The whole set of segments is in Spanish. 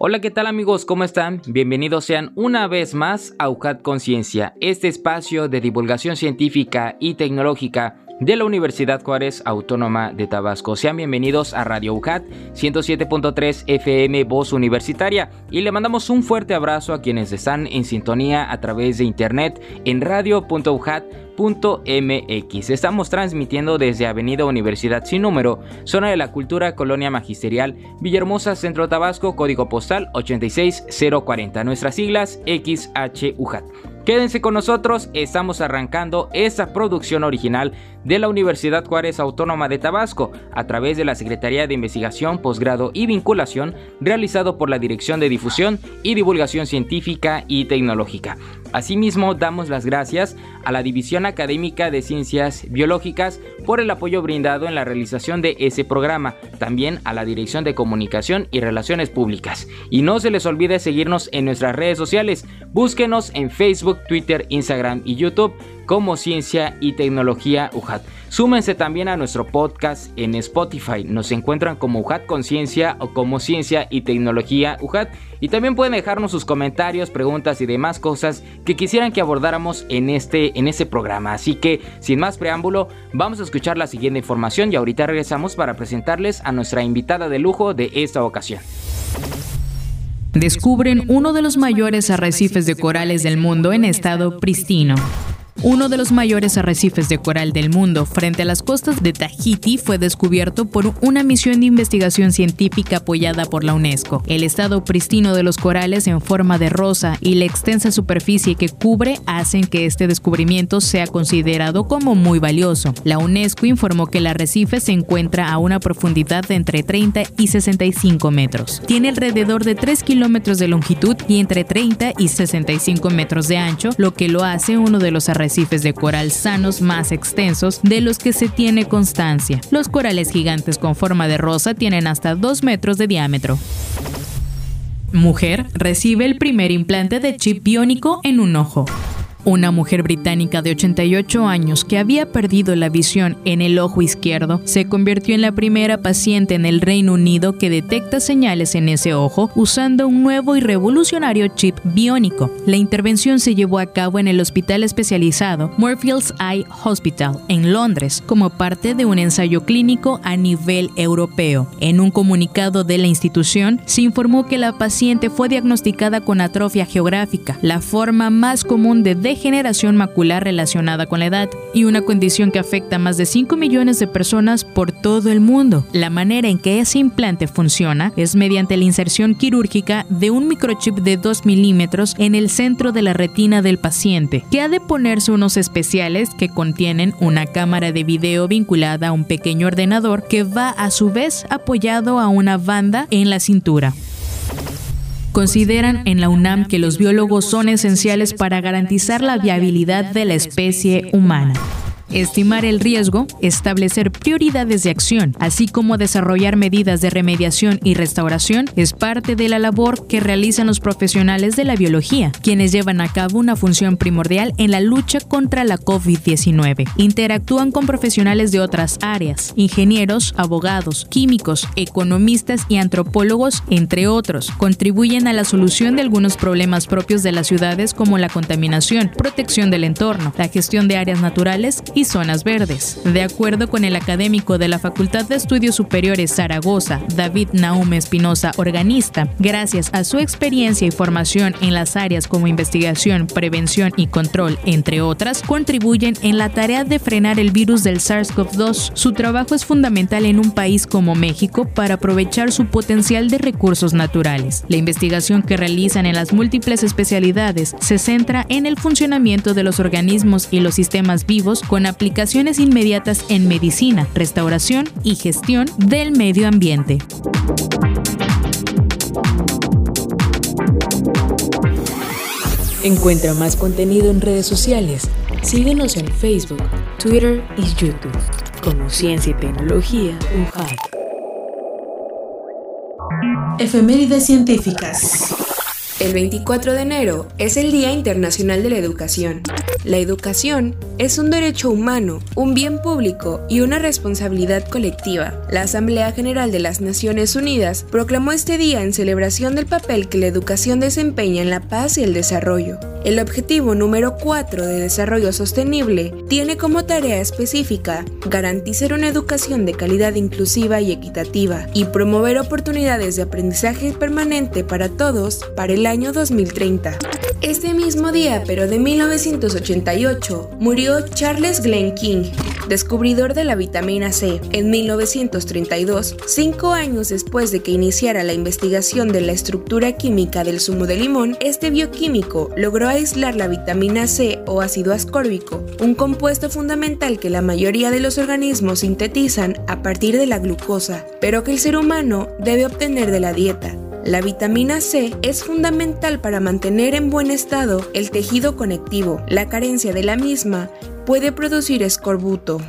Hola, ¿qué tal amigos? ¿Cómo están? Bienvenidos sean una vez más a UJAT Conciencia, este espacio de divulgación científica y tecnológica de la Universidad Juárez Autónoma de Tabasco. Sean bienvenidos a Radio UJAT 107.3 FM Voz Universitaria y le mandamos un fuerte abrazo a quienes están en sintonía a través de internet en radio.ujat.com MX. Estamos transmitiendo desde Avenida Universidad Sin Número, Zona de la Cultura, Colonia Magisterial, Villahermosa, Centro Tabasco, código postal 86040. Nuestras siglas XHUJAT. Quédense con nosotros, estamos arrancando esta producción original de la Universidad Juárez Autónoma de Tabasco a través de la Secretaría de Investigación, Posgrado y Vinculación realizado por la Dirección de Difusión y Divulgación Científica y Tecnológica. Asimismo, damos las gracias a la División Académica de Ciencias Biológicas por el apoyo brindado en la realización de ese programa, también a la Dirección de Comunicación y Relaciones Públicas. Y no se les olvide seguirnos en nuestras redes sociales, búsquenos en Facebook, Twitter, Instagram y YouTube como Ciencia y Tecnología UJAT. Súmense también a nuestro podcast en Spotify. Nos encuentran como UJAT Conciencia o como Ciencia y Tecnología UJAT. Y también pueden dejarnos sus comentarios, preguntas y demás cosas que quisieran que abordáramos en este, en este programa. Así que, sin más preámbulo, vamos a escuchar la siguiente información y ahorita regresamos para presentarles a nuestra invitada de lujo de esta ocasión descubren uno de los mayores arrecifes de corales del mundo en estado pristino. Uno de los mayores arrecifes de coral del mundo frente a las costas de Tahiti fue descubierto por una misión de investigación científica apoyada por la UNESCO. El estado pristino de los corales en forma de rosa y la extensa superficie que cubre hacen que este descubrimiento sea considerado como muy valioso. La UNESCO informó que el arrecife se encuentra a una profundidad de entre 30 y 65 metros. Tiene alrededor de 3 kilómetros de longitud y entre 30 y 65 metros de ancho, lo que lo hace uno de los arrecifes arrecifes de coral sanos más extensos de los que se tiene constancia. Los corales gigantes con forma de rosa tienen hasta 2 metros de diámetro. Mujer recibe el primer implante de chip biónico en un ojo. Una mujer británica de 88 años que había perdido la visión en el ojo izquierdo se convirtió en la primera paciente en el Reino Unido que detecta señales en ese ojo usando un nuevo y revolucionario chip biónico. La intervención se llevó a cabo en el hospital especializado Moorfields Eye Hospital en Londres como parte de un ensayo clínico a nivel europeo. En un comunicado de la institución se informó que la paciente fue diagnosticada con atrofia geográfica, la forma más común de degeneración macular relacionada con la edad y una condición que afecta a más de 5 millones de personas por todo el mundo. La manera en que ese implante funciona es mediante la inserción quirúrgica de un microchip de 2 milímetros en el centro de la retina del paciente, que ha de ponerse unos especiales que contienen una cámara de video vinculada a un pequeño ordenador que va a su vez apoyado a una banda en la cintura. Consideran en la UNAM que los biólogos son esenciales para garantizar la viabilidad de la especie humana estimar el riesgo, establecer prioridades de acción, así como desarrollar medidas de remediación y restauración, es parte de la labor que realizan los profesionales de la biología, quienes llevan a cabo una función primordial en la lucha contra la COVID-19. Interactúan con profesionales de otras áreas, ingenieros, abogados, químicos, economistas y antropólogos, entre otros. Contribuyen a la solución de algunos problemas propios de las ciudades como la contaminación, protección del entorno, la gestión de áreas naturales zonas verdes. De acuerdo con el académico de la Facultad de Estudios Superiores Zaragoza, David Naume Espinosa, organista, gracias a su experiencia y formación en las áreas como investigación, prevención y control, entre otras, contribuyen en la tarea de frenar el virus del SARS-CoV-2. Su trabajo es fundamental en un país como México para aprovechar su potencial de recursos naturales. La investigación que realizan en las múltiples especialidades se centra en el funcionamiento de los organismos y los sistemas vivos con aplicaciones inmediatas en medicina, restauración y gestión del medio ambiente. Encuentra más contenido en redes sociales. Síguenos en Facebook, Twitter y YouTube como Ciencia y Tecnología UJAT. Efemérides científicas. El 24 de enero es el Día Internacional de la Educación. La educación es un derecho humano, un bien público y una responsabilidad colectiva. La Asamblea General de las Naciones Unidas proclamó este día en celebración del papel que la educación desempeña en la paz y el desarrollo. El objetivo número 4 de desarrollo sostenible tiene como tarea específica garantizar una educación de calidad inclusiva y equitativa y promover oportunidades de aprendizaje permanente para todos para el año 2030. Este mismo día, pero de 1988, murió Charles Glenn King, descubridor de la vitamina C. En 1932, cinco años después de que iniciara la investigación de la estructura química del zumo de limón, este bioquímico logró aislar la vitamina C o ácido ascórbico, un compuesto fundamental que la mayoría de los organismos sintetizan a partir de la glucosa, pero que el ser humano debe obtener de la dieta. La vitamina C es fundamental para mantener en buen estado el tejido conectivo. La carencia de la misma puede producir escorbuto.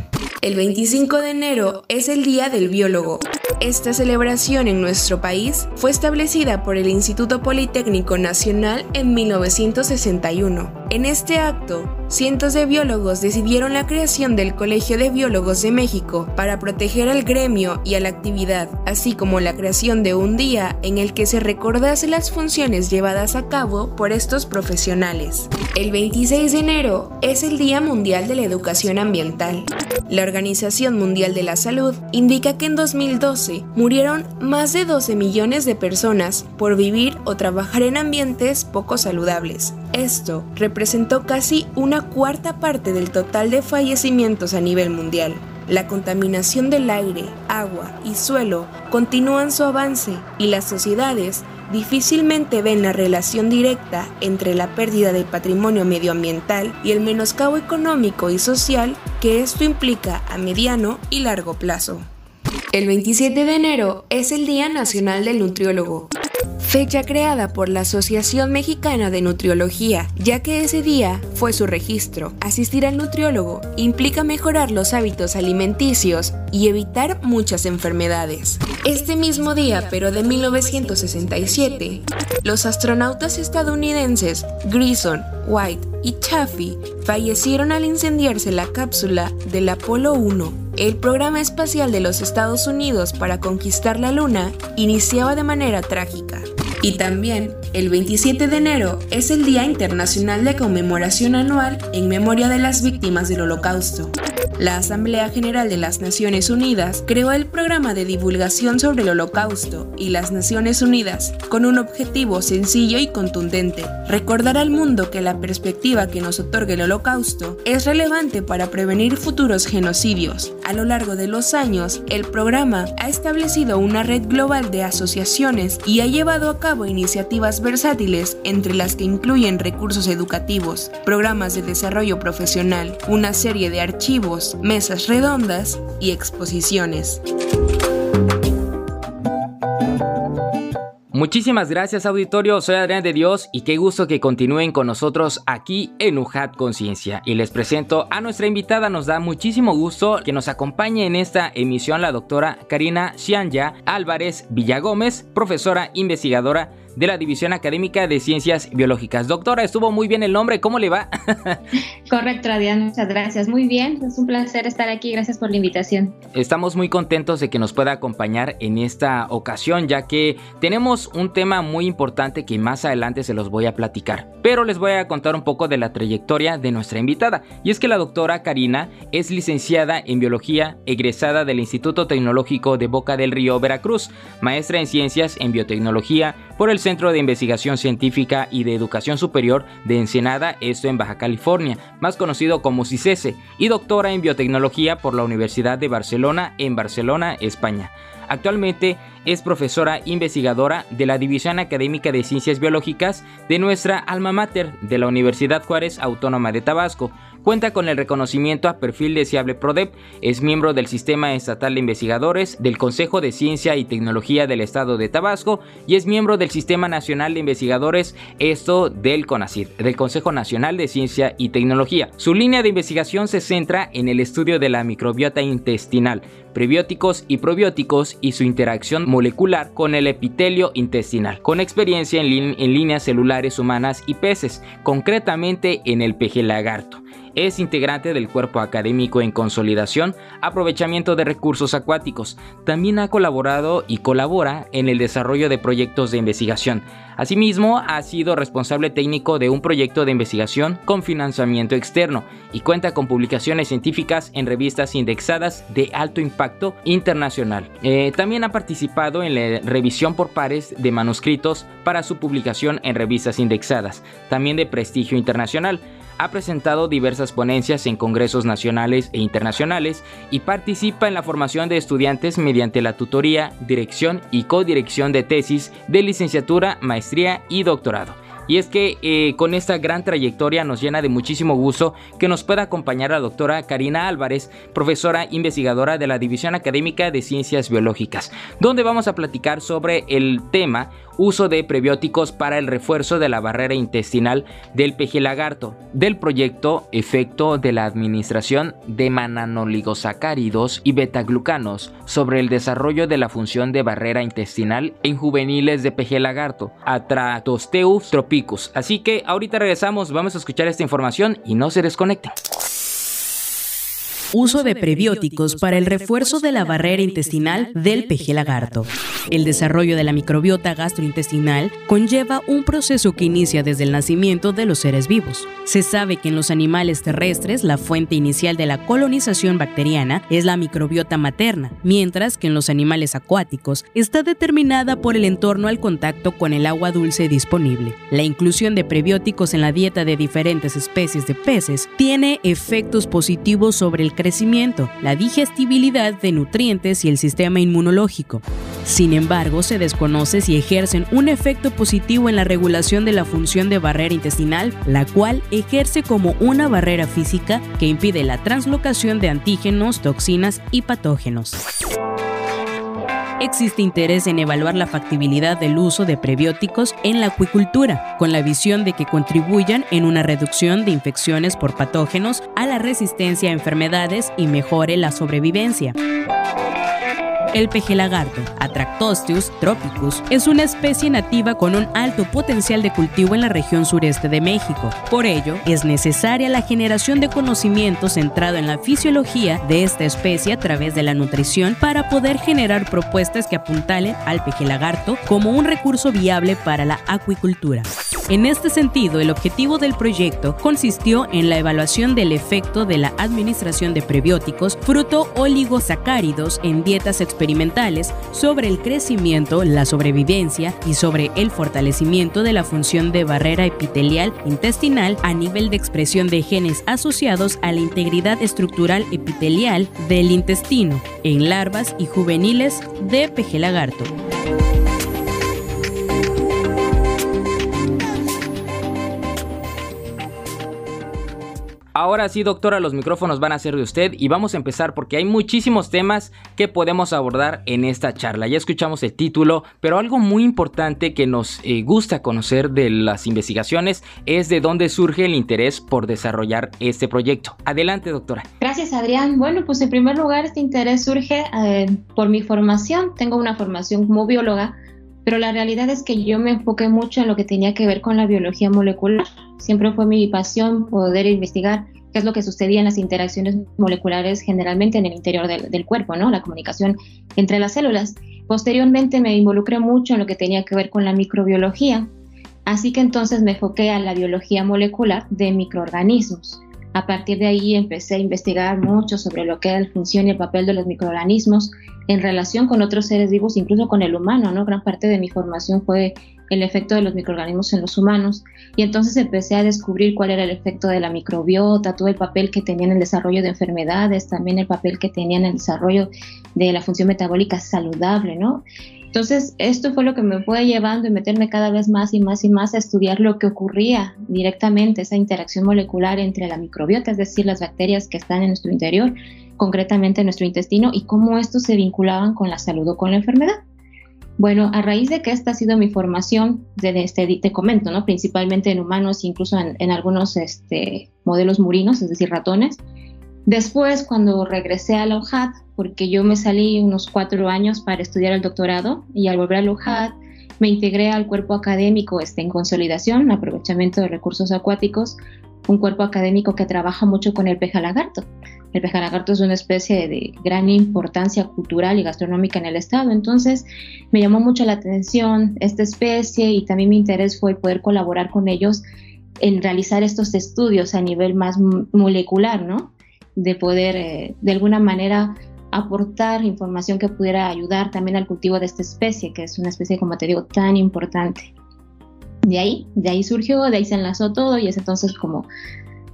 El 25 de enero es el Día del Biólogo. Esta celebración en nuestro país fue establecida por el Instituto Politécnico Nacional en 1961. En este acto, cientos de biólogos decidieron la creación del Colegio de Biólogos de México para proteger al gremio y a la actividad, así como la creación de un día en el que se recordase las funciones llevadas a cabo por estos profesionales. El 26 de enero es el Día Mundial de la Educación Ambiental. La Organización Mundial de la Salud indica que en 2012 murieron más de 12 millones de personas por vivir o trabajar en ambientes poco saludables. Esto representó casi una cuarta parte del total de fallecimientos a nivel mundial. La contaminación del aire, agua y suelo continúan su avance y las sociedades difícilmente ven la relación directa entre la pérdida del patrimonio medioambiental y el menoscabo económico y social que esto implica a mediano y largo plazo. El 27 de enero es el Día Nacional del Nutriólogo fecha creada por la Asociación Mexicana de Nutriología, ya que ese día fue su registro. Asistir al nutriólogo implica mejorar los hábitos alimenticios y evitar muchas enfermedades. Este mismo día, pero de 1967, los astronautas estadounidenses Grison, White y Chaffee fallecieron al incendiarse la cápsula del Apolo 1. El programa espacial de los Estados Unidos para conquistar la Luna iniciaba de manera trágica. Y también, el 27 de enero es el Día Internacional de Conmemoración Anual en memoria de las víctimas del Holocausto. La Asamblea General de las Naciones Unidas creó el programa de divulgación sobre el Holocausto y las Naciones Unidas con un objetivo sencillo y contundente, recordar al mundo que la perspectiva que nos otorga el Holocausto es relevante para prevenir futuros genocidios. A lo largo de los años, el programa ha establecido una red global de asociaciones y ha llevado a cabo iniciativas versátiles entre las que incluyen recursos educativos, programas de desarrollo profesional, una serie de archivos, mesas redondas y exposiciones. Muchísimas gracias auditorio, soy Adrián de Dios y qué gusto que continúen con nosotros aquí en UJAT Conciencia. Y les presento a nuestra invitada, nos da muchísimo gusto que nos acompañe en esta emisión la doctora Karina Xianya Álvarez Villagómez, profesora investigadora de la División Académica de Ciencias Biológicas. Doctora, estuvo muy bien el nombre, ¿cómo le va? Correcto, Adrián, muchas gracias. Muy bien, es un placer estar aquí, gracias por la invitación. Estamos muy contentos de que nos pueda acompañar en esta ocasión, ya que tenemos un tema muy importante que más adelante se los voy a platicar. Pero les voy a contar un poco de la trayectoria de nuestra invitada. Y es que la doctora Karina es licenciada en Biología, egresada del Instituto Tecnológico de Boca del Río, Veracruz, maestra en Ciencias en Biotecnología por el Centro de Investigación Científica y de Educación Superior de Ensenada, esto en Baja California, más conocido como CICESE, y doctora en Biotecnología por la Universidad de Barcelona en Barcelona, España. Actualmente es profesora investigadora de la División Académica de Ciencias Biológicas de nuestra alma mater de la Universidad Juárez Autónoma de Tabasco. Cuenta con el reconocimiento a perfil deseable PRODEP, es miembro del Sistema Estatal de Investigadores, del Consejo de Ciencia y Tecnología del Estado de Tabasco y es miembro del Sistema Nacional de Investigadores, esto del CONACYT, del Consejo Nacional de Ciencia y Tecnología. Su línea de investigación se centra en el estudio de la microbiota intestinal, prebióticos y probióticos y su interacción molecular con el epitelio intestinal, con experiencia en, en líneas celulares humanas y peces, concretamente en el peje lagarto. Es integrante del cuerpo académico en consolidación, aprovechamiento de recursos acuáticos. También ha colaborado y colabora en el desarrollo de proyectos de investigación. Asimismo, ha sido responsable técnico de un proyecto de investigación con financiamiento externo y cuenta con publicaciones científicas en revistas indexadas de alto impacto internacional. Eh, también ha participado en la revisión por pares de manuscritos para su publicación en revistas indexadas, también de prestigio internacional ha presentado diversas ponencias en congresos nacionales e internacionales y participa en la formación de estudiantes mediante la tutoría, dirección y codirección de tesis de licenciatura, maestría y doctorado. Y es que eh, con esta gran trayectoria nos llena de muchísimo gusto que nos pueda acompañar la doctora Karina Álvarez, profesora investigadora de la División Académica de Ciencias Biológicas, donde vamos a platicar sobre el tema uso de prebióticos para el refuerzo de la barrera intestinal del peje lagarto, del proyecto Efecto de la Administración de Mananoligosacáridos y Betaglucanos sobre el desarrollo de la función de barrera intestinal en juveniles de peje lagarto, Atratosteus Así que ahorita regresamos, vamos a escuchar esta información y no se desconecten. Uso de prebióticos para el refuerzo de la barrera intestinal del peje lagarto. El desarrollo de la microbiota gastrointestinal conlleva un proceso que inicia desde el nacimiento de los seres vivos. Se sabe que en los animales terrestres la fuente inicial de la colonización bacteriana es la microbiota materna, mientras que en los animales acuáticos está determinada por el entorno al contacto con el agua dulce disponible. La inclusión de prebióticos en la dieta de diferentes especies de peces tiene efectos positivos sobre el crecimiento, la digestibilidad de nutrientes y el sistema inmunológico. Sin embargo, se desconoce si ejercen un efecto positivo en la regulación de la función de barrera intestinal, la cual ejerce como una barrera física que impide la translocación de antígenos, toxinas y patógenos existe interés en evaluar la factibilidad del uso de prebióticos en la acuicultura, con la visión de que contribuyan en una reducción de infecciones por patógenos a la resistencia a enfermedades y mejore la sobrevivencia. El peje lagarto, Atractosteus tropicus, es una especie nativa con un alto potencial de cultivo en la región sureste de México. Por ello, es necesaria la generación de conocimiento centrado en la fisiología de esta especie a través de la nutrición para poder generar propuestas que apuntalen al peje lagarto como un recurso viable para la acuicultura. En este sentido, el objetivo del proyecto consistió en la evaluación del efecto de la administración de prebióticos fruto oligosacáridos en dietas experimentales sobre el crecimiento, la sobrevivencia y sobre el fortalecimiento de la función de barrera epitelial intestinal a nivel de expresión de genes asociados a la integridad estructural epitelial del intestino en larvas y juveniles de peje Ahora sí, doctora, los micrófonos van a ser de usted y vamos a empezar porque hay muchísimos temas que podemos abordar en esta charla. Ya escuchamos el título, pero algo muy importante que nos eh, gusta conocer de las investigaciones es de dónde surge el interés por desarrollar este proyecto. Adelante, doctora. Gracias, Adrián. Bueno, pues en primer lugar, este interés surge eh, por mi formación. Tengo una formación como bióloga pero la realidad es que yo me enfoqué mucho en lo que tenía que ver con la biología molecular. Siempre fue mi pasión poder investigar qué es lo que sucedía en las interacciones moleculares generalmente en el interior del, cuerpo, ¿no? La comunicación entre las células. Posteriormente me involucré mucho en lo que tenía que ver con la microbiología, así que entonces me enfoqué a la biología molecular de microorganismos. A partir de ahí empecé a investigar mucho sobre lo que era la función y el papel de los microorganismos en relación con otros seres vivos, incluso con el humano, ¿no? Gran parte de mi formación fue el efecto de los microorganismos en los humanos y entonces empecé a descubrir cuál era el efecto de la microbiota, todo el papel que tenía en el desarrollo de enfermedades, también el papel que tenía en el desarrollo de la función metabólica saludable, ¿no? Entonces, esto fue lo que me fue llevando y meterme cada vez más y más y más a estudiar lo que ocurría directamente, esa interacción molecular entre la microbiota, es decir, las bacterias que están en nuestro interior, concretamente en nuestro intestino, y cómo estos se vinculaban con la salud o con la enfermedad. Bueno, a raíz de que esta ha sido mi formación, de este, te comento, ¿no? principalmente en humanos, incluso en, algunos este, modelos murinos, es decir, ratones, Después, cuando regresé a la UJAT, porque yo me salí unos cuatro años para estudiar el doctorado y al volver a la UJAT me integré al cuerpo académico este, en consolidación, aprovechamiento de recursos acuáticos, un cuerpo académico que trabaja mucho con el pejalagarto. El pejalagarto es una especie de gran importancia cultural y gastronómica en el estado, entonces me llamó mucho la atención esta especie y también mi interés fue poder colaborar con ellos en realizar estos estudios a nivel más molecular, ¿no? De poder eh, de alguna manera aportar información que pudiera ayudar también al cultivo de esta especie, que es una especie, como te digo, tan importante. De ahí, de ahí surgió, de ahí se enlazó todo y es entonces como,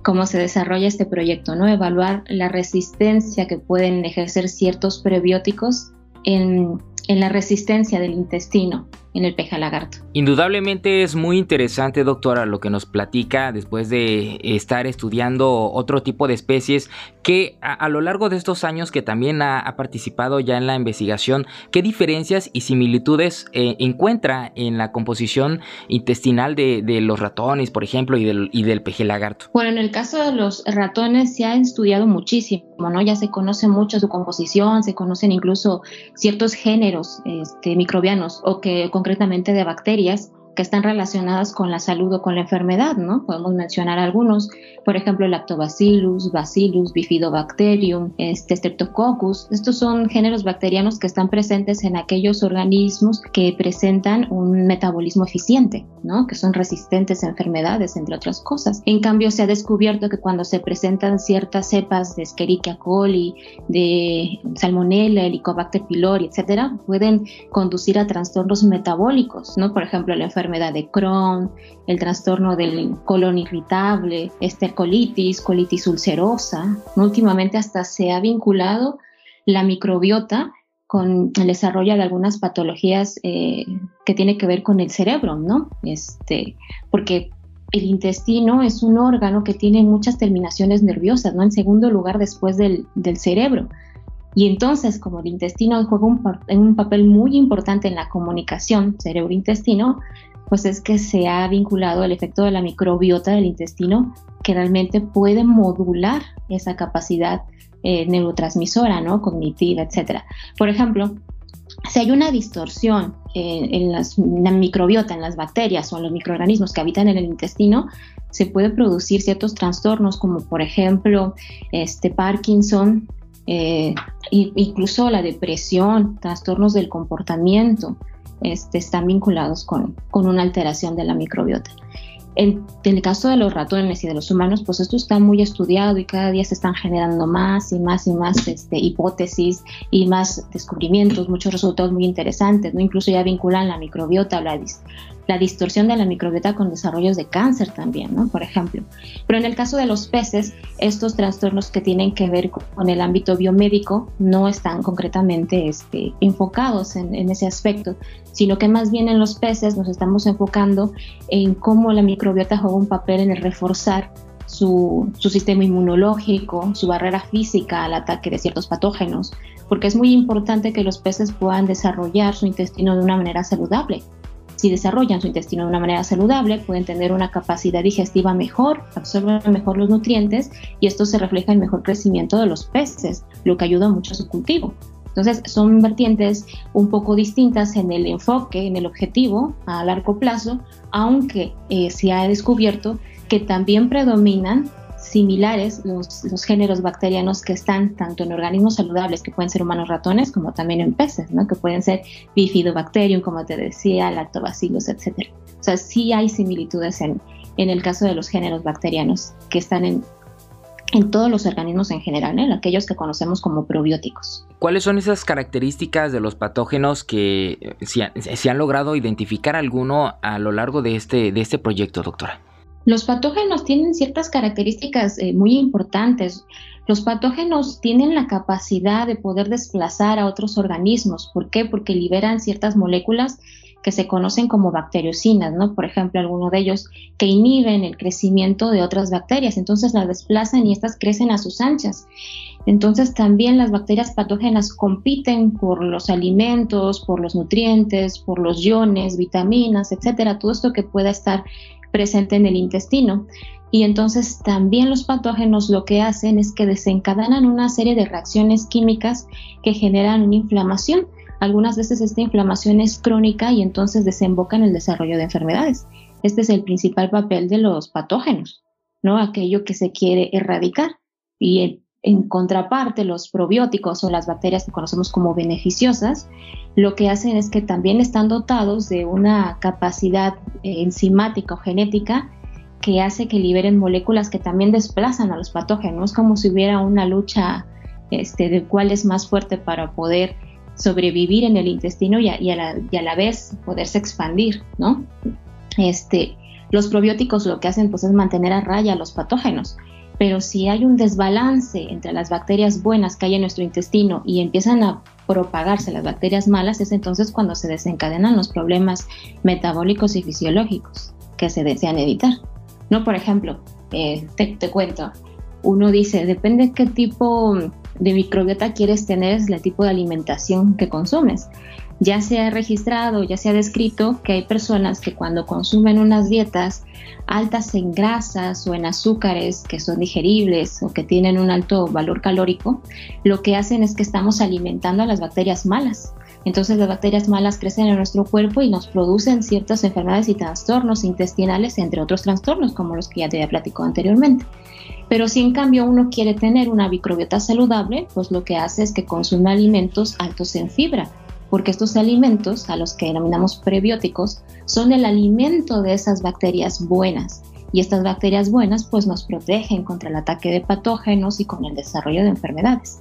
como se desarrolla este proyecto, ¿no? Evaluar la resistencia que pueden ejercer ciertos prebióticos en, en la resistencia del intestino en el lagarto. Indudablemente es muy interesante, doctora, lo que nos platica después de estar estudiando otro tipo de especies que a, lo largo de estos años que también ha, participado ya en la investigación, ¿qué diferencias y similitudes eh, encuentra en la composición intestinal de, los ratones, por ejemplo, y del, y del lagarto? Bueno, en el caso de los ratones se ha estudiado muchísimo, ¿no? Ya se conoce mucho su composición, se conocen incluso ciertos géneros este, microbianos o que con concretamente de bacterias que están relacionadas con la salud o con la enfermedad, ¿no? Podemos mencionar algunos, por ejemplo, Lactobacillus, Bacillus, Bifidobacterium, este, Streptococcus. Estos son géneros bacterianos que están presentes en aquellos organismos que presentan un metabolismo eficiente, ¿no? Que son resistentes a enfermedades, entre otras cosas. En cambio, se ha descubierto que cuando se presentan ciertas cepas de Escherichia coli, de Salmonella, Helicobacter pylori, etcétera, pueden conducir a trastornos metabólicos, ¿no? Por ejemplo, la enfermedad enfermedad de Crohn, el trastorno del colon irritable, estercolitis, colitis ulcerosa. Últimamente hasta se ha vinculado la microbiota con el desarrollo de algunas patologías eh, que tiene que ver con el cerebro, ¿no? Este, porque el intestino es un órgano que tiene muchas terminaciones nerviosas, ¿no? En segundo lugar después del, del cerebro. Y entonces, como el intestino juega un, papel muy importante en la comunicación cerebro-intestino, pues es que se ha vinculado el efecto de la microbiota del intestino que realmente puede modular esa capacidad eh, neurotransmisora, ¿no? Cognitiva, etc. Por ejemplo, si hay una distorsión en, la microbiota, en las bacterias o en los microorganismos que habitan en el intestino, se puede producir ciertos trastornos como por ejemplo este Parkinson, eh, incluso la depresión, trastornos del comportamiento, este, están vinculados con, con una alteración de la microbiota. En, el caso de los ratones y de los humanos, pues esto está muy estudiado y cada día se están generando más y más y más este, hipótesis y más descubrimientos, muchos resultados muy interesantes, ¿no? Incluso ya vinculan la microbiota, la, la distorsión de la microbiota con desarrollos de cáncer también, ¿no? Por ejemplo. Pero en el caso de los peces, estos trastornos que tienen que ver con el ámbito biomédico no están concretamente este, enfocados en, ese aspecto, sino que más bien en los peces nos estamos enfocando en cómo la microbiota juega un papel en el reforzar su, su, sistema inmunológico, su barrera física al ataque de ciertos patógenos, porque es muy importante que los peces puedan desarrollar su intestino de una manera saludable. Si desarrollan su intestino de una manera saludable, pueden tener una capacidad digestiva mejor, absorben mejor los nutrientes y esto se refleja en mejor crecimiento de los peces, lo que ayuda mucho a su cultivo. Entonces, son vertientes un poco distintas en el enfoque, en el objetivo a largo plazo, aunque eh, se ha descubierto que también predominan similares los, géneros bacterianos que están tanto en organismos saludables, que pueden ser humanos ratones, como también en peces, ¿no? que pueden ser bifidobacterium, como te decía, lactobacillus, etc. O sea, sí hay similitudes en, en el caso de los géneros bacterianos que están en, en todos los organismos en general, en aquellos que conocemos como probióticos. ¿Cuáles son esas características de los patógenos que se, se han logrado identificar alguno a lo largo de este, de este proyecto, doctora? Los patógenos tienen ciertas características eh, muy importantes. Los patógenos tienen la capacidad de poder desplazar a otros organismos. ¿Por qué? Porque liberan ciertas moléculas que se conocen como bacteriocinas, ¿no? Por ejemplo, algunos de ellos que inhiben el crecimiento de otras bacterias, entonces las desplazan y estas crecen a sus anchas. Entonces también las bacterias patógenas compiten por los alimentos, por los nutrientes, por los iones, vitaminas, etcétera, todo esto que pueda estar presente en el intestino. Y entonces también los patógenos lo que hacen es que desencadenan una serie de reacciones químicas que generan una inflamación. Algunas veces esta inflamación es crónica y entonces desemboca en el desarrollo de enfermedades. Este es el principal papel de los patógenos, ¿no? Aquello que se quiere erradicar. Y en contraparte, los probióticos o las bacterias que conocemos como beneficiosas, lo que hacen es que también están dotados de una capacidad eh, enzimática o genética que hace que liberen moléculas que también desplazan a los patógenos, como si hubiera una lucha este, de cuál es más fuerte para poder sobrevivir en el intestino y a, la, vez poderse expandir, ¿no? Este, los probióticos lo que hacen pues, es mantener a raya a los patógenos, pero si hay un desbalance entre las bacterias buenas que hay en nuestro intestino y empiezan a propagarse las bacterias malas, es entonces cuando se desencadenan los problemas metabólicos y fisiológicos que se desean evitar. No, por ejemplo, eh, te, cuento, uno dice, depende qué tipo de microbiota quieres tener, es el tipo de alimentación que consumes. Ya se ha registrado, ya se ha descrito que hay personas que cuando consumen unas dietas altas en grasas o en azúcares que son digeribles o que tienen un alto valor calórico, lo que hacen es que estamos alimentando a las bacterias malas. Entonces las bacterias malas crecen en nuestro cuerpo y nos producen ciertas enfermedades y trastornos intestinales, entre otros trastornos como los que ya te había platicado anteriormente. Pero si en cambio uno quiere tener una microbiota saludable, pues lo que hace es que consume alimentos altos en fibra, porque estos alimentos, a los que denominamos prebióticos, son el alimento de esas bacterias buenas. Y estas bacterias buenas pues nos protegen contra el ataque de patógenos y con el desarrollo de enfermedades.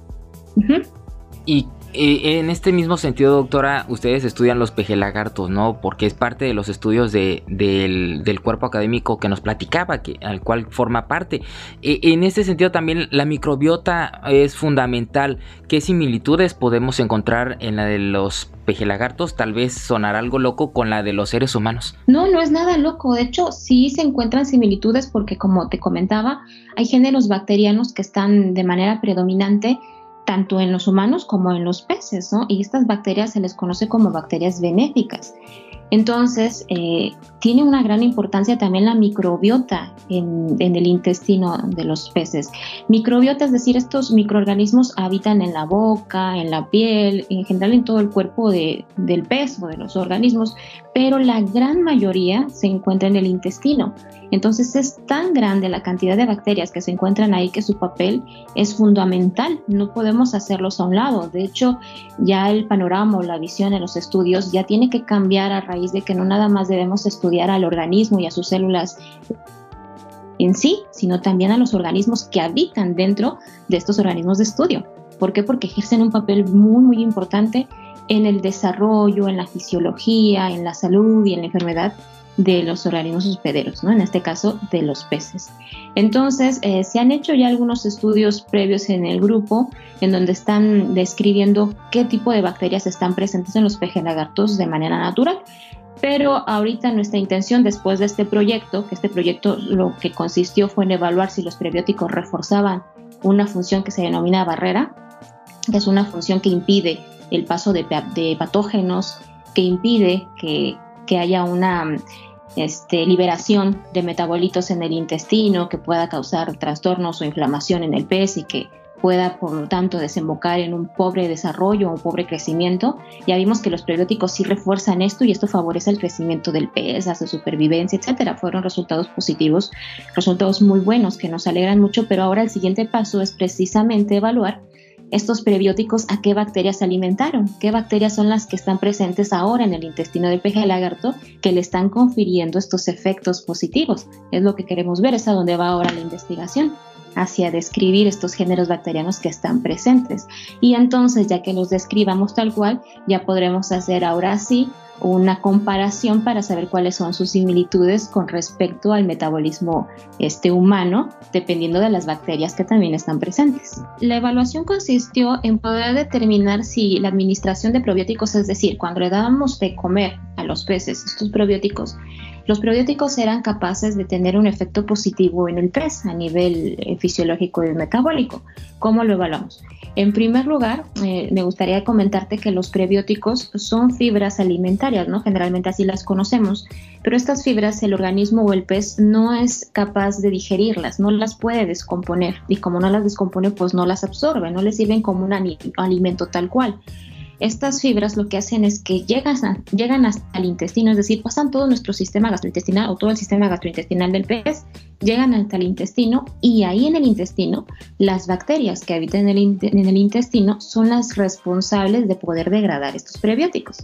¿Y eh, en este mismo sentido, doctora, ustedes estudian los pejelagartos, ¿no? Porque es parte de los estudios del, cuerpo académico que nos platicaba, que, al cual forma parte. E, en este sentido también la microbiota es fundamental. ¿Qué similitudes podemos encontrar en la de los pejelagartos? Tal vez sonar algo loco con la de los seres humanos. No, no es nada loco. De hecho, sí se encuentran similitudes porque, como te comentaba, hay géneros bacterianos que están de manera predominante tanto en los humanos como en los peces, ¿no? Y estas bacterias se les conoce como bacterias benéficas. Entonces, eh, tiene una gran importancia también la microbiota en, el intestino de los peces. Microbiota, es decir, estos microorganismos habitan en la boca, en la piel, en general en todo el cuerpo del pez o de los organismos, pero la gran mayoría se encuentra en el intestino. Entonces es tan grande la cantidad de bacterias que se encuentran ahí que su papel es fundamental. No podemos hacerlos a un lado. De hecho, ya el panorama o la visión en los estudios ya tiene que cambiar a raíz de que no nada más debemos estudiar al organismo y a sus células en sí, sino también a los organismos que habitan dentro de estos organismos de estudio. ¿Por qué? Porque ejercen un papel muy, muy importante en el desarrollo, en la fisiología, en la salud y en la enfermedad de los organismos hospederos, ¿no? en este caso de los peces. Entonces, eh, se han hecho ya algunos estudios previos en el grupo en donde están describiendo qué tipo de bacterias están presentes en los lagartos de manera natural. Pero ahorita nuestra intención después de este proyecto, que este proyecto lo que consistió fue en evaluar si los prebióticos reforzaban una función que se denomina barrera, que es una función que impide el paso de, patógenos, que impide que, haya una este, liberación de metabolitos en el intestino que pueda causar trastornos o inflamación en el pez y que pueda, por lo tanto, desembocar en un pobre desarrollo o un pobre crecimiento. Ya vimos que los prebióticos sí refuerzan esto y esto favorece el crecimiento del pez, su supervivencia, etcétera. Fueron resultados positivos, resultados muy buenos que nos alegran mucho, pero ahora el siguiente paso es precisamente evaluar estos prebióticos a qué bacterias se alimentaron, qué bacterias son las que están presentes ahora en el intestino del peje lagarto que le están confiriendo estos efectos positivos. Es lo que queremos ver, es a dónde va ahora la investigación. Hacia describir estos géneros bacterianos que están presentes. Y entonces, ya que los describamos tal cual, ya podremos hacer ahora sí una comparación para saber cuáles son sus similitudes con respecto al metabolismo este humano, dependiendo de las bacterias que también están presentes. La evaluación consistió en poder determinar si la administración de probióticos, es decir, cuando le dábamos de comer a los peces estos probióticos, los probióticos eran capaces de tener un efecto positivo en el pez a nivel eh, fisiológico y metabólico. ¿Cómo lo evaluamos? En primer lugar, eh, me gustaría comentarte que los prebióticos son fibras alimentarias, ¿no? Generalmente así las conocemos, pero estas fibras el organismo o el pez no es capaz de digerirlas, no las puede descomponer y como no las descompone, pues no las absorbe, no le sirven como un alimento tal cual. Estas fibras lo que hacen es que llegan, llegan hasta el intestino, es decir, pasan todo nuestro sistema gastrointestinal o todo el sistema gastrointestinal del pez, llegan hasta el intestino y ahí en el intestino las bacterias que habitan en el intestino son las responsables de poder degradar estos prebióticos.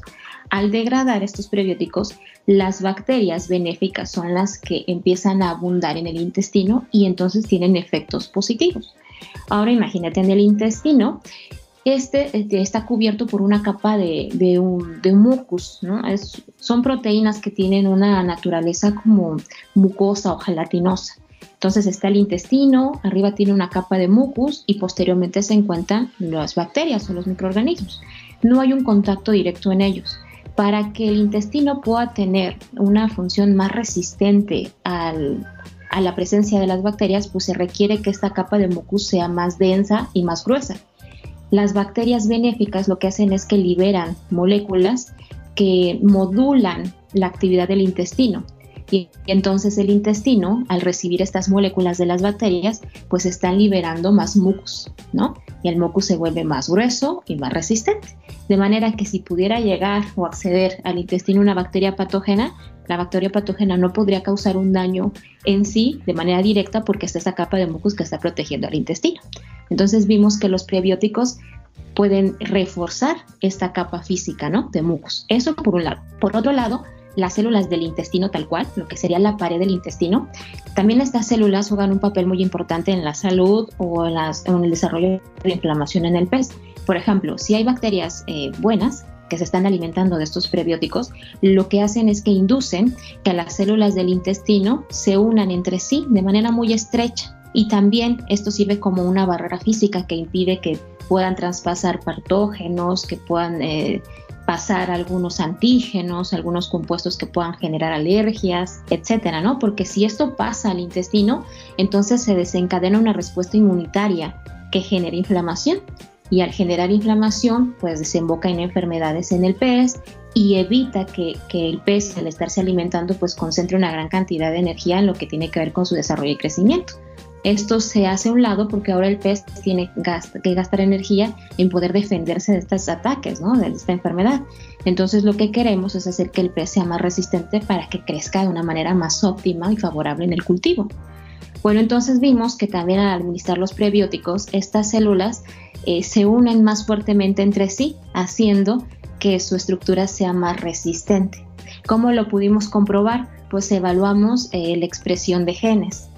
Al degradar estos prebióticos, las bacterias benéficas son las que empiezan a abundar en el intestino y entonces tienen efectos positivos. Ahora imagínate en el intestino este, está cubierto por una capa de, un, mucus, ¿no? son proteínas que tienen una naturaleza como mucosa o gelatinosa. Entonces está el intestino, arriba tiene una capa de mucus y posteriormente se encuentran las bacterias o los microorganismos. No hay un contacto directo en ellos. Para que el intestino pueda tener una función más resistente a la presencia de las bacterias, pues se requiere que esta capa de mucus sea más densa y más gruesa. Las bacterias benéficas lo que hacen es que liberan moléculas que modulan la actividad del intestino. Y entonces el intestino, al recibir estas moléculas de las bacterias, pues están liberando más mucus, ¿no? Y el mucus se vuelve más grueso y más resistente. De manera que si pudiera llegar o acceder al intestino una bacteria patógena, la bacteria patógena no podría causar un daño en sí de manera directa porque está esa capa de mucus que está protegiendo al intestino. Entonces vimos que los prebióticos pueden reforzar esta capa física ¿no? de mucus. Eso por un lado. Por otro lado, las células del intestino tal cual, lo que sería la pared del intestino, también estas células juegan un papel muy importante en la salud o en, el desarrollo de inflamación en el pez. Por ejemplo, si hay bacterias eh, buenas que se están alimentando de estos prebióticos, lo que hacen es que inducen que las células del intestino se unan entre sí de manera muy estrecha y también esto sirve como una barrera física que impide que puedan traspasar patógenos, que puedan eh, pasar algunos antígenos, algunos compuestos que puedan generar alergias, etcétera, ¿no? Porque si esto pasa al intestino, entonces se desencadena una respuesta inmunitaria que genera inflamación y al generar inflamación, pues desemboca en enfermedades en el pez y evita que, que, el pez, al estarse alimentando, pues concentre una gran cantidad de energía en lo que tiene que ver con su desarrollo y crecimiento. Esto se hace a un lado porque ahora el pez tiene que gastar energía en poder defenderse de estos ataques, ¿no? de esta enfermedad. Entonces lo que queremos es hacer que el pez sea más resistente para que crezca de una manera más óptima y favorable en el cultivo. Bueno, entonces vimos que también al administrar los prebióticos, estas células eh, se unen más fuertemente entre sí, haciendo que su estructura sea más resistente. ¿Cómo lo pudimos comprobar? Pues evaluamos eh, la expresión de genes.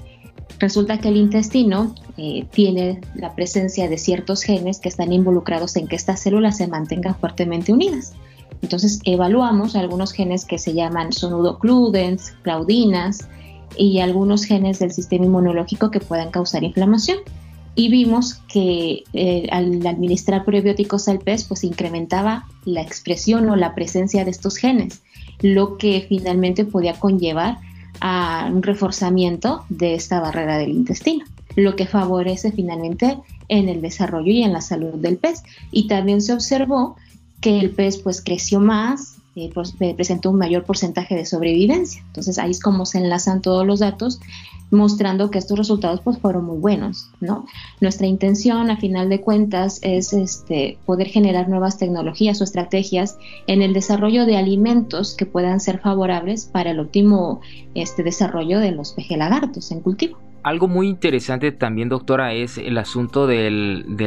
Resulta que el intestino eh, tiene la presencia de ciertos genes que están involucrados en que estas células se mantengan fuertemente unidas. Entonces evaluamos algunos genes que se llaman sonudocludens, claudinas y algunos genes del sistema inmunológico que puedan causar inflamación. Y vimos que eh, al administrar probióticos al pez, pues incrementaba la expresión o la presencia de estos genes, lo que finalmente podía conllevar a un reforzamiento de esta barrera del intestino, lo que favorece finalmente en el desarrollo y en la salud del pez. Y también se observó que el pez pues creció más, eh, pues, presentó un mayor porcentaje de sobrevivencia. Entonces ahí es como se enlazan todos los datos mostrando que estos resultados pues fueron muy buenos, ¿no? Nuestra intención a final de cuentas es este, poder generar nuevas tecnologías o estrategias en el desarrollo de alimentos que puedan ser favorables para el óptimo este, desarrollo de los pejelagartos en cultivo. Algo muy interesante también, doctora, es el asunto de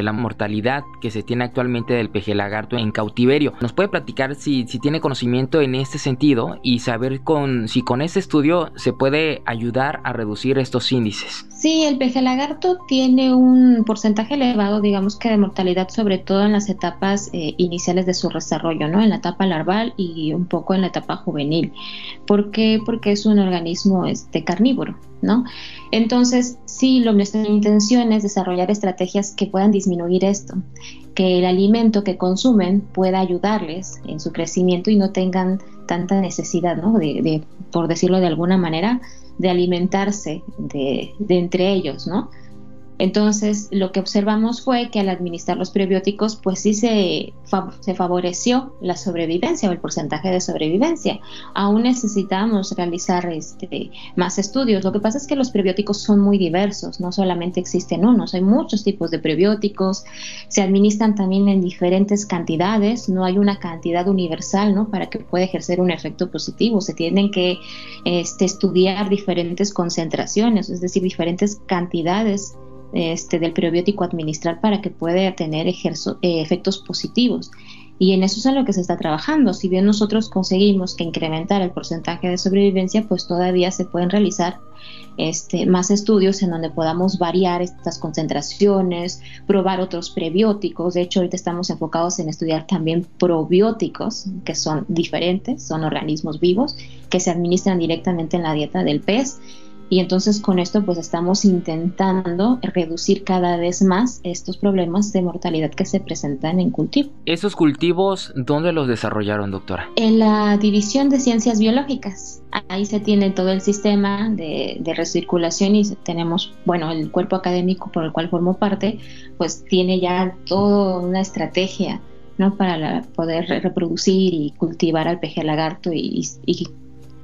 la mortalidad que se tiene actualmente del peje lagarto en cautiverio. ¿Nos puede platicar si, si tiene conocimiento en este sentido y saber con, si con este estudio se puede ayudar a reducir estos índices? Sí, el peje lagarto tiene un porcentaje elevado, digamos que de mortalidad, sobre todo en las etapas eh, iniciales de su desarrollo, ¿no? En la etapa larval y un poco en la etapa juvenil. ¿Por qué? Porque es un organismo este, carnívoro, ¿no? Entonces, sí, lo, nuestra intención es desarrollar estrategias que puedan disminuir esto, que el alimento que consumen pueda ayudarles en su crecimiento y no tengan tanta necesidad, ¿no? de por decirlo de alguna manera, de alimentarse de, entre ellos, ¿no? Entonces, lo que observamos fue que al administrar los prebióticos, pues sí se, favoreció la sobrevivencia o el porcentaje de sobrevivencia. Aún necesitamos realizar este, más estudios. Lo que pasa es que los prebióticos son muy diversos, no solamente existen unos, hay muchos tipos de prebióticos, se administran también en diferentes cantidades, no hay una cantidad universal ¿no? para que pueda ejercer un efecto positivo. Se tienen que este, estudiar diferentes concentraciones, es decir, diferentes cantidades este, del prebiótico administrar para que pueda tener eh, efectos positivos. Y en eso es en lo que se está trabajando. Si bien nosotros conseguimos que incrementar el porcentaje de sobrevivencia, pues todavía se pueden realizar este, más estudios en donde podamos variar estas concentraciones, probar otros prebióticos. De hecho, ahorita estamos enfocados en estudiar también probióticos, que son diferentes, son organismos vivos que se administran directamente en la dieta del pez y entonces con esto pues estamos intentando reducir cada vez más estos problemas de mortalidad que se presentan en cultivo. ¿Esos cultivos dónde los desarrollaron, doctora? En la División de Ciencias Biológicas. Ahí se tiene todo el sistema de, recirculación y tenemos, bueno, el cuerpo académico por el cual formo parte, pues tiene ya toda una estrategia ¿no? para poder reproducir y cultivar al peje lagarto y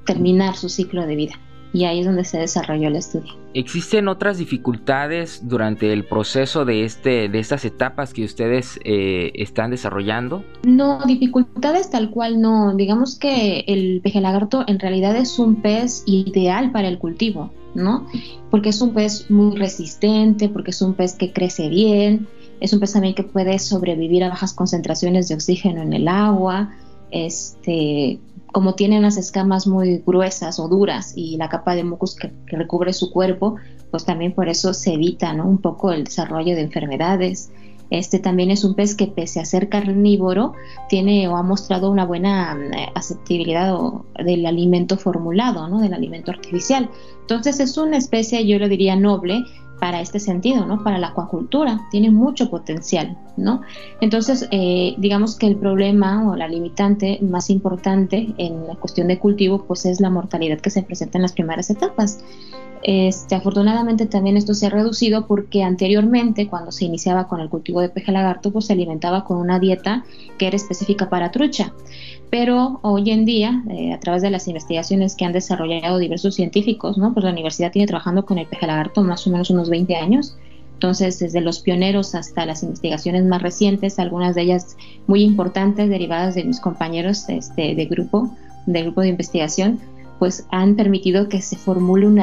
terminar su ciclo de vida y ahí es donde se desarrolló el estudio. ¿Existen otras dificultades durante el proceso de, este, de estas etapas que ustedes eh, están desarrollando? No, dificultades tal cual no. Digamos que el peje lagarto en realidad es un pez ideal para el cultivo, ¿no? Porque es un pez muy resistente, porque es un pez que crece bien, es un pez también que puede sobrevivir a bajas concentraciones de oxígeno en el agua, este, como tiene unas escamas muy gruesas o duras y la capa de mucus que, recubre su cuerpo, pues también por eso se evita un poco el desarrollo de enfermedades. Este también es un pez que pese a ser carnívoro tiene o ha mostrado una buena eh, aceptabilidad del alimento formulado, ¿no? del alimento artificial. Entonces es una especie, yo lo diría noble, para este sentido, ¿no? Para la acuacultura, tiene mucho potencial, ¿no? Entonces, eh, digamos que el problema o la limitante más importante en la cuestión de cultivo, pues es la mortalidad que se presenta en las primeras etapas. Este, afortunadamente también esto se ha reducido porque anteriormente, cuando se iniciaba con el cultivo de peje lagarto, pues se alimentaba con una dieta que era específica para trucha. Pero hoy en día, eh, a través de las investigaciones que han desarrollado diversos científicos, ¿no? pues la universidad tiene trabajando con el peje lagarto más o menos unos 20 años. Entonces, desde los pioneros hasta las investigaciones más recientes, algunas de ellas muy importantes, derivadas de mis compañeros este, de grupo, del grupo de investigación, pues han permitido que se formule un,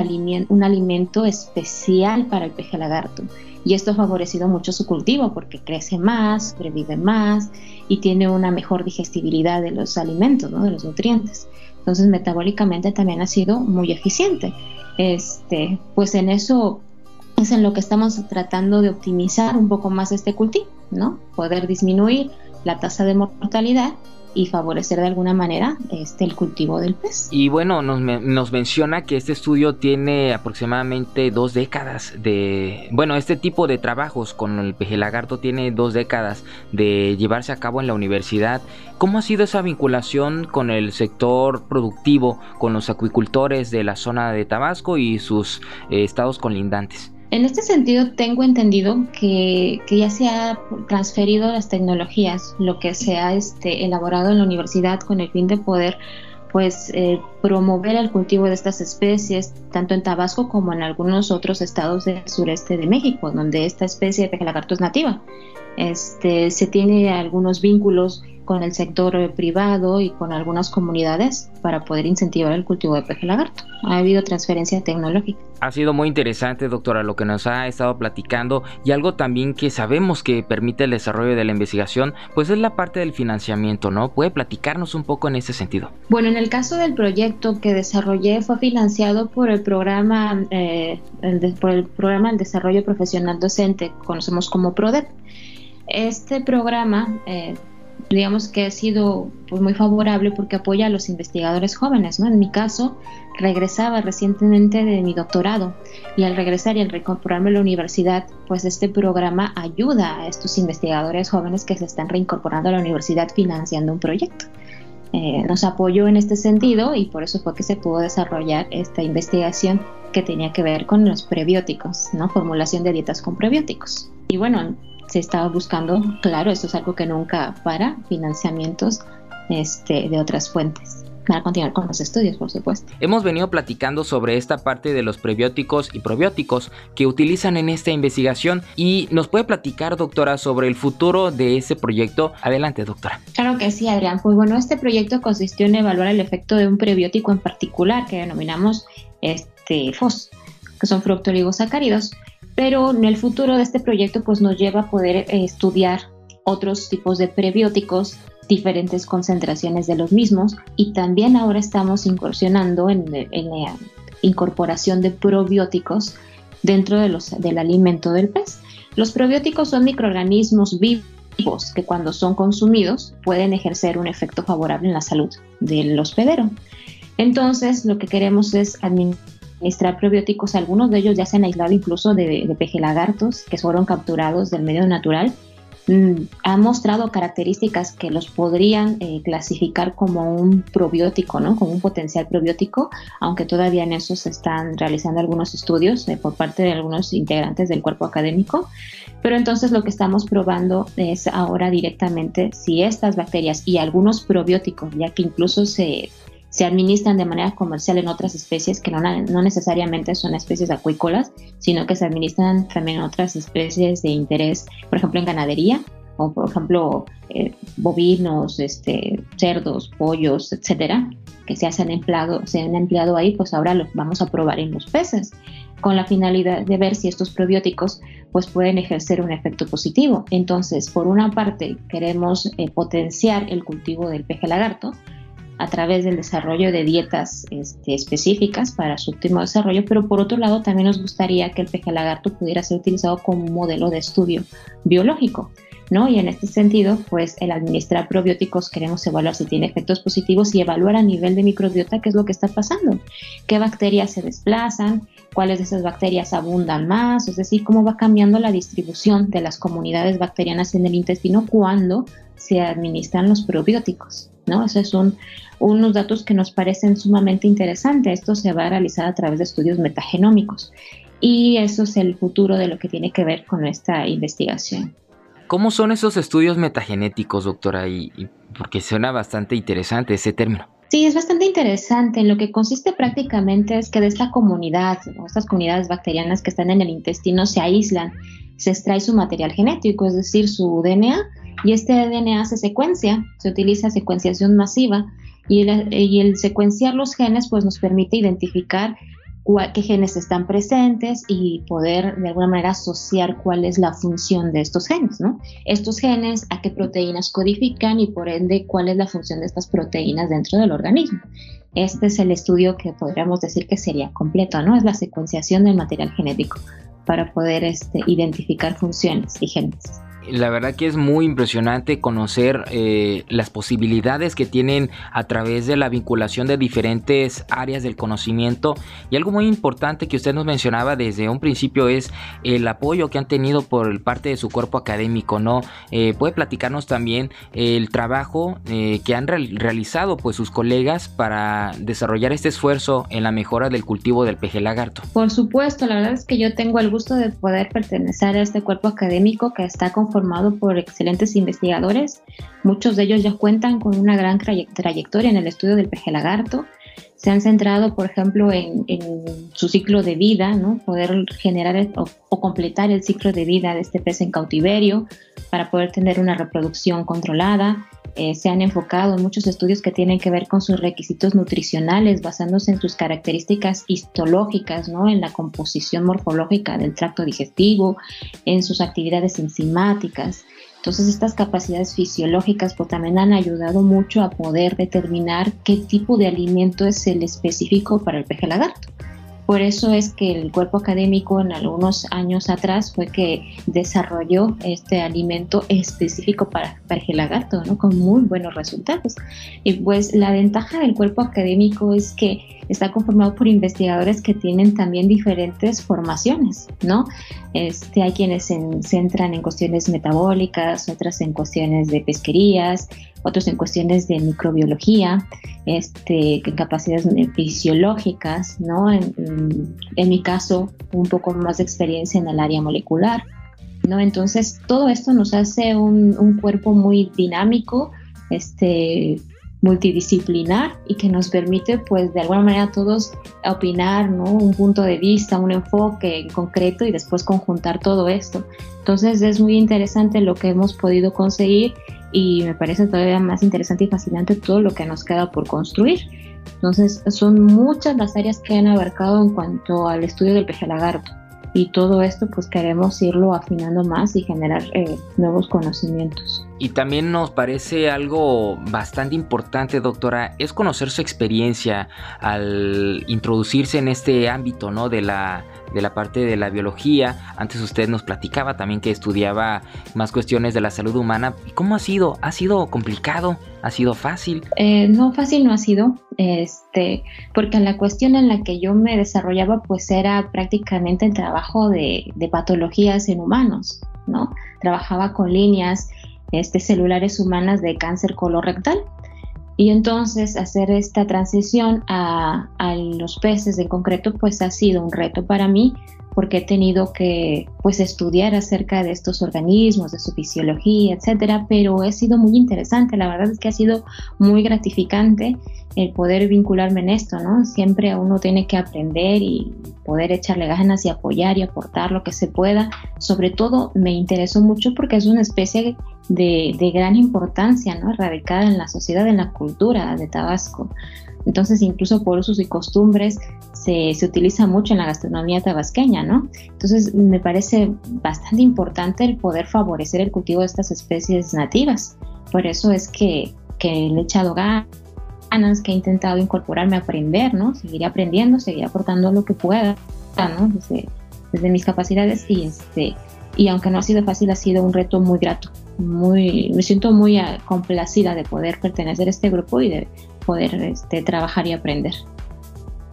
un alimento especial para el peje lagarto. Y esto ha favorecido mucho su cultivo porque crece más, sobrevive más y tiene una mejor digestibilidad de los alimentos, de los nutrientes. Entonces metabólicamente también ha sido muy eficiente. Este, pues en eso es en lo que estamos tratando de optimizar un poco más este cultivo, ¿no? Poder disminuir la tasa de mortalidad y favorecer de alguna manera este, el cultivo del pez. Y bueno, nos, nos, menciona que este estudio tiene aproximadamente dos décadas de... Bueno, este tipo de trabajos con el peje lagarto tiene dos décadas de llevarse a cabo en la universidad. ¿Cómo ha sido esa vinculación con el sector productivo, con los acuicultores de la zona de Tabasco y sus eh, estados colindantes? En este sentido, tengo entendido que, ya se ha transferido las tecnologías, lo que se ha este, elaborado en la universidad con el fin de poder pues eh, promover el cultivo de estas especies, tanto en Tabasco como en algunos otros estados del sureste de México, donde esta especie de peje lagarto es nativa. Este, se tiene algunos vínculos con el sector privado y con algunas comunidades para poder incentivar el cultivo de peje lagarto. Ha habido transferencia tecnológica. Ha sido muy interesante, doctora, lo que nos ha estado platicando y algo también que sabemos que permite el desarrollo de la investigación, pues es la parte del financiamiento, ¿no? ¿Puede platicarnos un poco en ese sentido? Bueno, en el caso del proyecto que desarrollé fue financiado por el programa, eh, por el programa de desarrollo profesional docente, conocemos como PRODEP. Este programa eh, digamos que ha sido pues, muy favorable porque apoya a los investigadores jóvenes. ¿no? En mi caso, regresaba recientemente de mi doctorado y al regresar y al reincorporarme a la universidad, pues este programa ayuda a estos investigadores jóvenes que se están reincorporando a la universidad financiando un proyecto. Eh, nos apoyó en este sentido y por eso fue que se pudo desarrollar esta investigación que tenía que ver con los prebióticos, ¿no? Formulación de dietas con prebióticos. Y bueno, se estaba buscando, claro, esto es algo que nunca para, financiamientos este, de otras fuentes para continuar con los estudios, por supuesto. Hemos venido platicando sobre esta parte de los prebióticos y probióticos que utilizan en esta investigación y nos puede platicar, doctora, sobre el futuro de ese proyecto. Adelante, doctora. Claro que sí, Adrián. Pues bueno, este proyecto consistió en evaluar el efecto de un prebiótico en particular que denominamos este FOS, que son fructoligosacáridos pero en el futuro de este proyecto pues nos lleva a poder eh, estudiar otros tipos de prebióticos, diferentes concentraciones de los mismos y también ahora estamos incursionando en, la incorporación de probióticos dentro de los, del alimento del pez. Los probióticos son microorganismos vivos que cuando son consumidos pueden ejercer un efecto favorable en la salud del hospedero. Entonces, lo que queremos es administrar administrar probióticos, algunos de ellos ya se han aislado incluso de, de pejelagartos que fueron capturados del medio natural. Mm, han mostrado características que los podrían eh, clasificar como un probiótico, ¿no? como un potencial probiótico, aunque todavía en eso se están realizando algunos estudios eh, por parte de algunos integrantes del cuerpo académico. Pero entonces lo que estamos probando es ahora directamente si estas bacterias y algunos probióticos, ya que incluso se se administran de manera comercial en otras especies que no, no, necesariamente son especies acuícolas, sino que se administran también en otras especies de interés, por ejemplo en ganadería o por ejemplo eh, bovinos, este, cerdos, pollos, etcétera, que se, han empleado, se han empleado ahí, pues ahora los vamos a probar en los peces con la finalidad de ver si estos probióticos pues pueden ejercer un efecto positivo. Entonces, por una parte, queremos eh, potenciar el cultivo del peje lagarto, a través del desarrollo de dietas este, específicas para su último desarrollo, pero por otro lado también nos gustaría que el peje lagarto pudiera ser utilizado como modelo de estudio biológico. ¿No? Y en este sentido, pues el administrar probióticos queremos evaluar si tiene efectos positivos y evaluar a nivel de microbiota qué es lo que está pasando, qué bacterias se desplazan, cuáles de esas bacterias abundan más, es decir, cómo va cambiando la distribución de las comunidades bacterianas en el intestino cuando se administran los probióticos. ¿no? Esos son unos datos que nos parecen sumamente interesantes. Esto se va a realizar a través de estudios metagenómicos y eso es el futuro de lo que tiene que ver con esta investigación. ¿Cómo son esos estudios metagenéticos, doctora? Y, porque suena bastante interesante ese término. Sí, es bastante interesante. En lo que consiste prácticamente es que de esta comunidad, estas comunidades bacterianas que están en el intestino se aíslan, se extrae su material genético, es decir, su DNA, y este DNA se secuencia, se utiliza secuenciación masiva y el, secuenciar los genes pues nos permite identificar qué genes están presentes y poder de alguna manera asociar cuál es la función de estos genes, ¿no? Estos genes a qué proteínas codifican y por ende cuál es la función de estas proteínas dentro del organismo. Este es el estudio que podríamos decir que sería completo, ¿no? Es la secuenciación del material genético para poder este, identificar funciones y genes la verdad que es muy impresionante conocer eh, las posibilidades que tienen a través de la vinculación de diferentes áreas del conocimiento y algo muy importante que usted nos mencionaba desde un principio es el apoyo que han tenido por parte de su cuerpo académico, ¿no? Eh, puede platicarnos también el trabajo eh, que han realizado pues sus colegas para desarrollar este esfuerzo en la mejora del cultivo del peje lagarto. Por supuesto, la verdad es que yo tengo el gusto de poder pertenecer a este cuerpo académico que está con formado por excelentes investigadores. Muchos de ellos ya cuentan con una gran trayectoria en el estudio del peje lagarto. se han centrado, por ejemplo, en, su ciclo de vida, ¿no? poder generar o, completar el ciclo de vida de este pez en cautiverio para poder tener una reproducción controlada. Eh, se han enfocado en muchos estudios que tienen que ver con sus requisitos nutricionales, basándose en sus características histológicas, ¿no? en la composición morfológica del tracto digestivo, en sus actividades enzimáticas. Entonces estas capacidades fisiológicas pues, también han ayudado mucho a poder determinar qué tipo de alimento es el específico para el peje lagarto. Por eso es que el cuerpo académico en algunos años atrás fue que desarrolló este alimento específico para, para el lagarto, ¿no? con muy buenos resultados. Y pues la ventaja del cuerpo académico es que está conformado por investigadores que tienen también diferentes formaciones, ¿no? Este, hay quienes se centran en cuestiones metabólicas, otras en cuestiones de pesquerías, otros en cuestiones de microbiología, este, en capacidades fisiológicas, ¿no? En, mi caso, un poco más de experiencia en el área molecular, ¿no? Entonces, todo esto nos hace un, un cuerpo muy dinámico, este, multidisciplinar y que nos permite pues de alguna manera todos opinar, ¿no? Un punto de vista, un enfoque en concreto y después conjuntar todo esto. Entonces es muy interesante lo que hemos podido conseguir y me parece todavía más interesante y fascinante todo lo que nos queda por construir. Entonces son muchas las áreas que han abarcado en cuanto al estudio del peje lagarto y todo esto pues queremos irlo afinando más y generar eh, nuevos conocimientos. Y también nos parece algo bastante importante, doctora, es conocer su experiencia al introducirse en este ámbito, ¿no? De la, de la parte de la biología. Antes usted nos platicaba también que estudiaba más cuestiones de la salud humana. ¿Cómo ha sido? ¿Ha sido complicado? ¿Ha sido fácil? Eh, no, fácil no ha sido, este, porque la cuestión en la que yo me desarrollaba pues era prácticamente el trabajo de, de patologías en humanos, ¿no? Trabajaba con líneas este, celulares humanas de cáncer colorectal. Y entonces hacer esta transición a, a, los peces en concreto pues ha sido un reto para mí porque he tenido que pues estudiar acerca de estos organismos, de su fisiología, etcétera, pero ha sido muy interesante, la verdad es que ha sido muy gratificante el poder vincularme en esto, ¿no? Siempre uno tiene que aprender y poder echarle ganas y apoyar y aportar lo que se pueda. Sobre todo me interesó mucho porque es una especie de, de gran importancia, ¿no? Radicada en la sociedad, en la cultura de Tabasco. Entonces, incluso por usos y costumbres se, se, utiliza mucho en la gastronomía tabasqueña, ¿no? Entonces, me parece bastante importante el poder favorecer el cultivo de estas especies nativas. Por eso es que, que le he echado ganas que he intentado incorporarme a aprender, ¿no? Seguiré aprendiendo, seguiré aportando lo que pueda, ¿no? Desde, desde mis capacidades y este y aunque no ha sido fácil, ha sido un reto muy grato. Muy, me siento muy ah, complacida de poder pertenecer a este grupo y de poder este, trabajar y aprender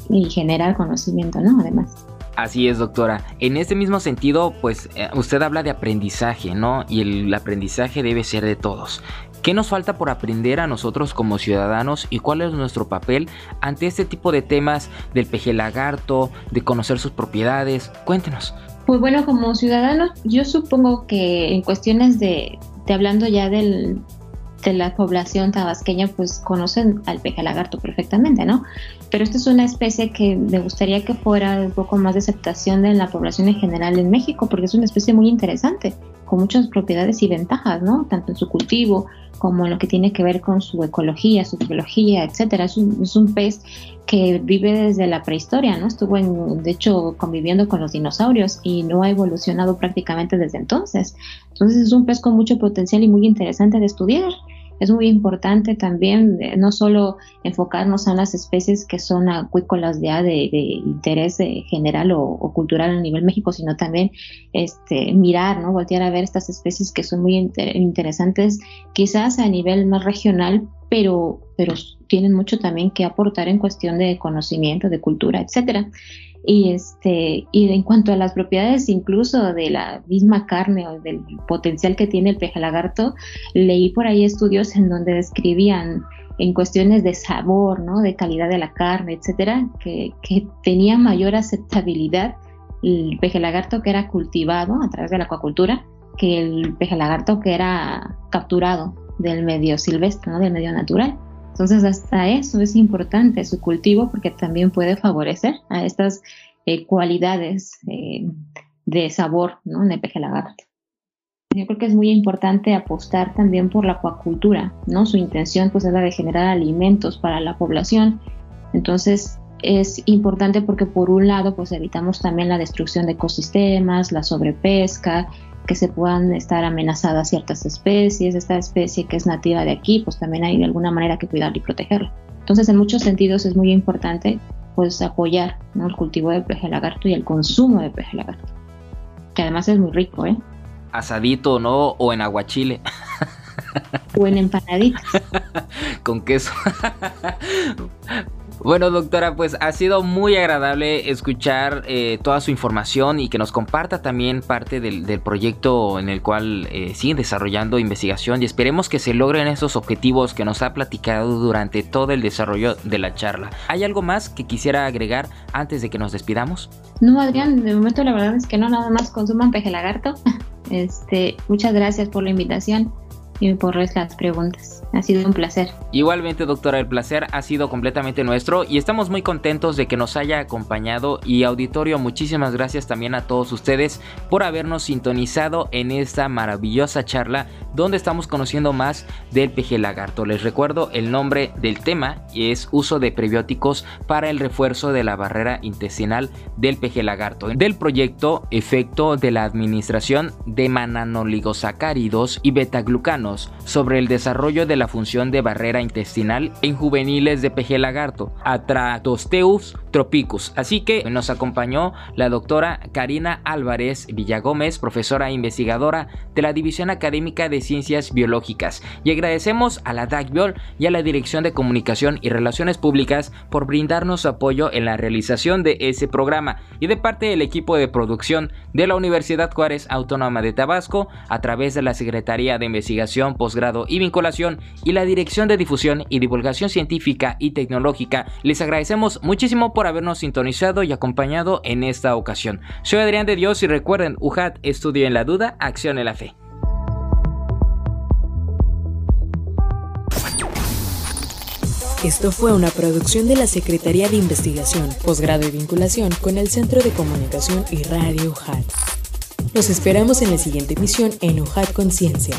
y generar conocimiento, ¿no? Además. Así es, doctora. En este mismo sentido, pues eh, usted habla de aprendizaje, ¿no? Y el aprendizaje debe ser de todos. ¿Qué nos falta por aprender a nosotros como ciudadanos y cuál es nuestro papel ante este tipo de temas del peje lagarto, de conocer sus propiedades? Cuéntenos. Pues bueno, como ciudadanos, yo supongo que en cuestiones de, de hablando ya del, de la población tabasqueña pues conocen al peje lagarto perfectamente, ¿no? Pero esta es una especie que me gustaría que fuera un poco más de aceptación de la población en general en México, porque es una especie muy interesante, con muchas propiedades y ventajas, ¿no? Tanto en su cultivo como en lo que tiene que ver con su ecología, su biología, etcétera. Es un, es un pez que vive desde la prehistoria, ¿no? Estuvo, en, de hecho, conviviendo con los dinosaurios y no ha evolucionado prácticamente desde entonces. Entonces es un pez con mucho potencial y muy interesante de estudiar es muy importante también eh, no solo enfocarnos en las especies que son acuícolas ya de, interés eh, general o, cultural a nivel México, sino también este, mirar, ¿no? voltear a ver estas especies que son muy interesantes quizás a nivel más regional, pero, pero tienen mucho también que aportar en cuestión de conocimiento, de cultura, etcétera. Y, este, y en cuanto a las propiedades incluso de la misma carne o del potencial que tiene el peje lagarto, leí por ahí estudios en donde describían en cuestiones de sabor, ¿no? de calidad de la carne, etcétera, que, que tenía mayor aceptabilidad el peje lagarto que era cultivado a través de la acuacultura que el peje lagarto que era capturado del medio silvestre, ¿no? del medio natural. Entonces, hasta eso es importante su cultivo porque también puede favorecer a estas eh, cualidades eh, de sabor ¿no? en el peje lagarto. Yo creo que es muy importante apostar también por la acuacultura, ¿no? Su intención pues es la de generar alimentos para la población. Entonces, es importante porque por un lado pues evitamos también la destrucción de ecosistemas, la sobrepesca, que se puedan estar amenazadas ciertas especies, esta especie que es nativa de aquí, pues también hay de alguna manera que cuidarla y protegerla. Entonces, en muchos sentidos es muy importante pues apoyar el cultivo de peje lagarto y el consumo de peje lagarto, que además es muy rico, ¿eh? Asadito, ¿no? O en aguachile. o en empanaditas. Con queso. Bueno, doctora, pues ha sido muy agradable escuchar eh, toda su información y que nos comparta también parte del, proyecto en el cual eh, siguen desarrollando investigación y esperemos que se logren esos objetivos que nos ha platicado durante todo el desarrollo de la charla. ¿Hay algo más que quisiera agregar antes de que nos despidamos? No, Adrián, de momento la verdad es que no, nada más consuman peje lagarto. Este, muchas gracias por la invitación y por las preguntas. Ha sido un placer. Igualmente, doctora, el placer ha sido completamente nuestro y estamos muy contentos de que nos haya acompañado y auditorio, muchísimas gracias también a todos ustedes por habernos sintonizado en esta maravillosa charla donde estamos conociendo más del peje lagarto. Les recuerdo el nombre del tema y es uso de prebióticos para el refuerzo de la barrera intestinal del peje lagarto. Del proyecto Efecto de la Administración de Mananoligosacáridos y Betaglucanos sobre el desarrollo de la función de barrera intestinal en juveniles de peje lagarto, Atratosteus tropicus. Así que nos acompañó la doctora Karina Álvarez Villagómez, profesora e investigadora de la División Académica de Ciencias Biológicas. Y agradecemos a la DACBIOL y a la Dirección de Comunicación y Relaciones Públicas por brindarnos su apoyo en la realización de ese programa y de parte del equipo de producción de la Universidad Juárez Autónoma de Tabasco a través de la Secretaría de Investigación, Posgrado y Vinculación y la Dirección de Difusión y Divulgación Científica y Tecnológica. Les agradecemos muchísimo por habernos sintonizado y acompañado en esta ocasión. Soy Adrián de Dios y recuerden, UJAT, estudio en la duda, acción en la fe. Esto fue una producción de la Secretaría de Investigación, Posgrado y Vinculación con el Centro de Comunicación y Radio UJAT. Los esperamos en la siguiente emisión en UJAT Conciencia.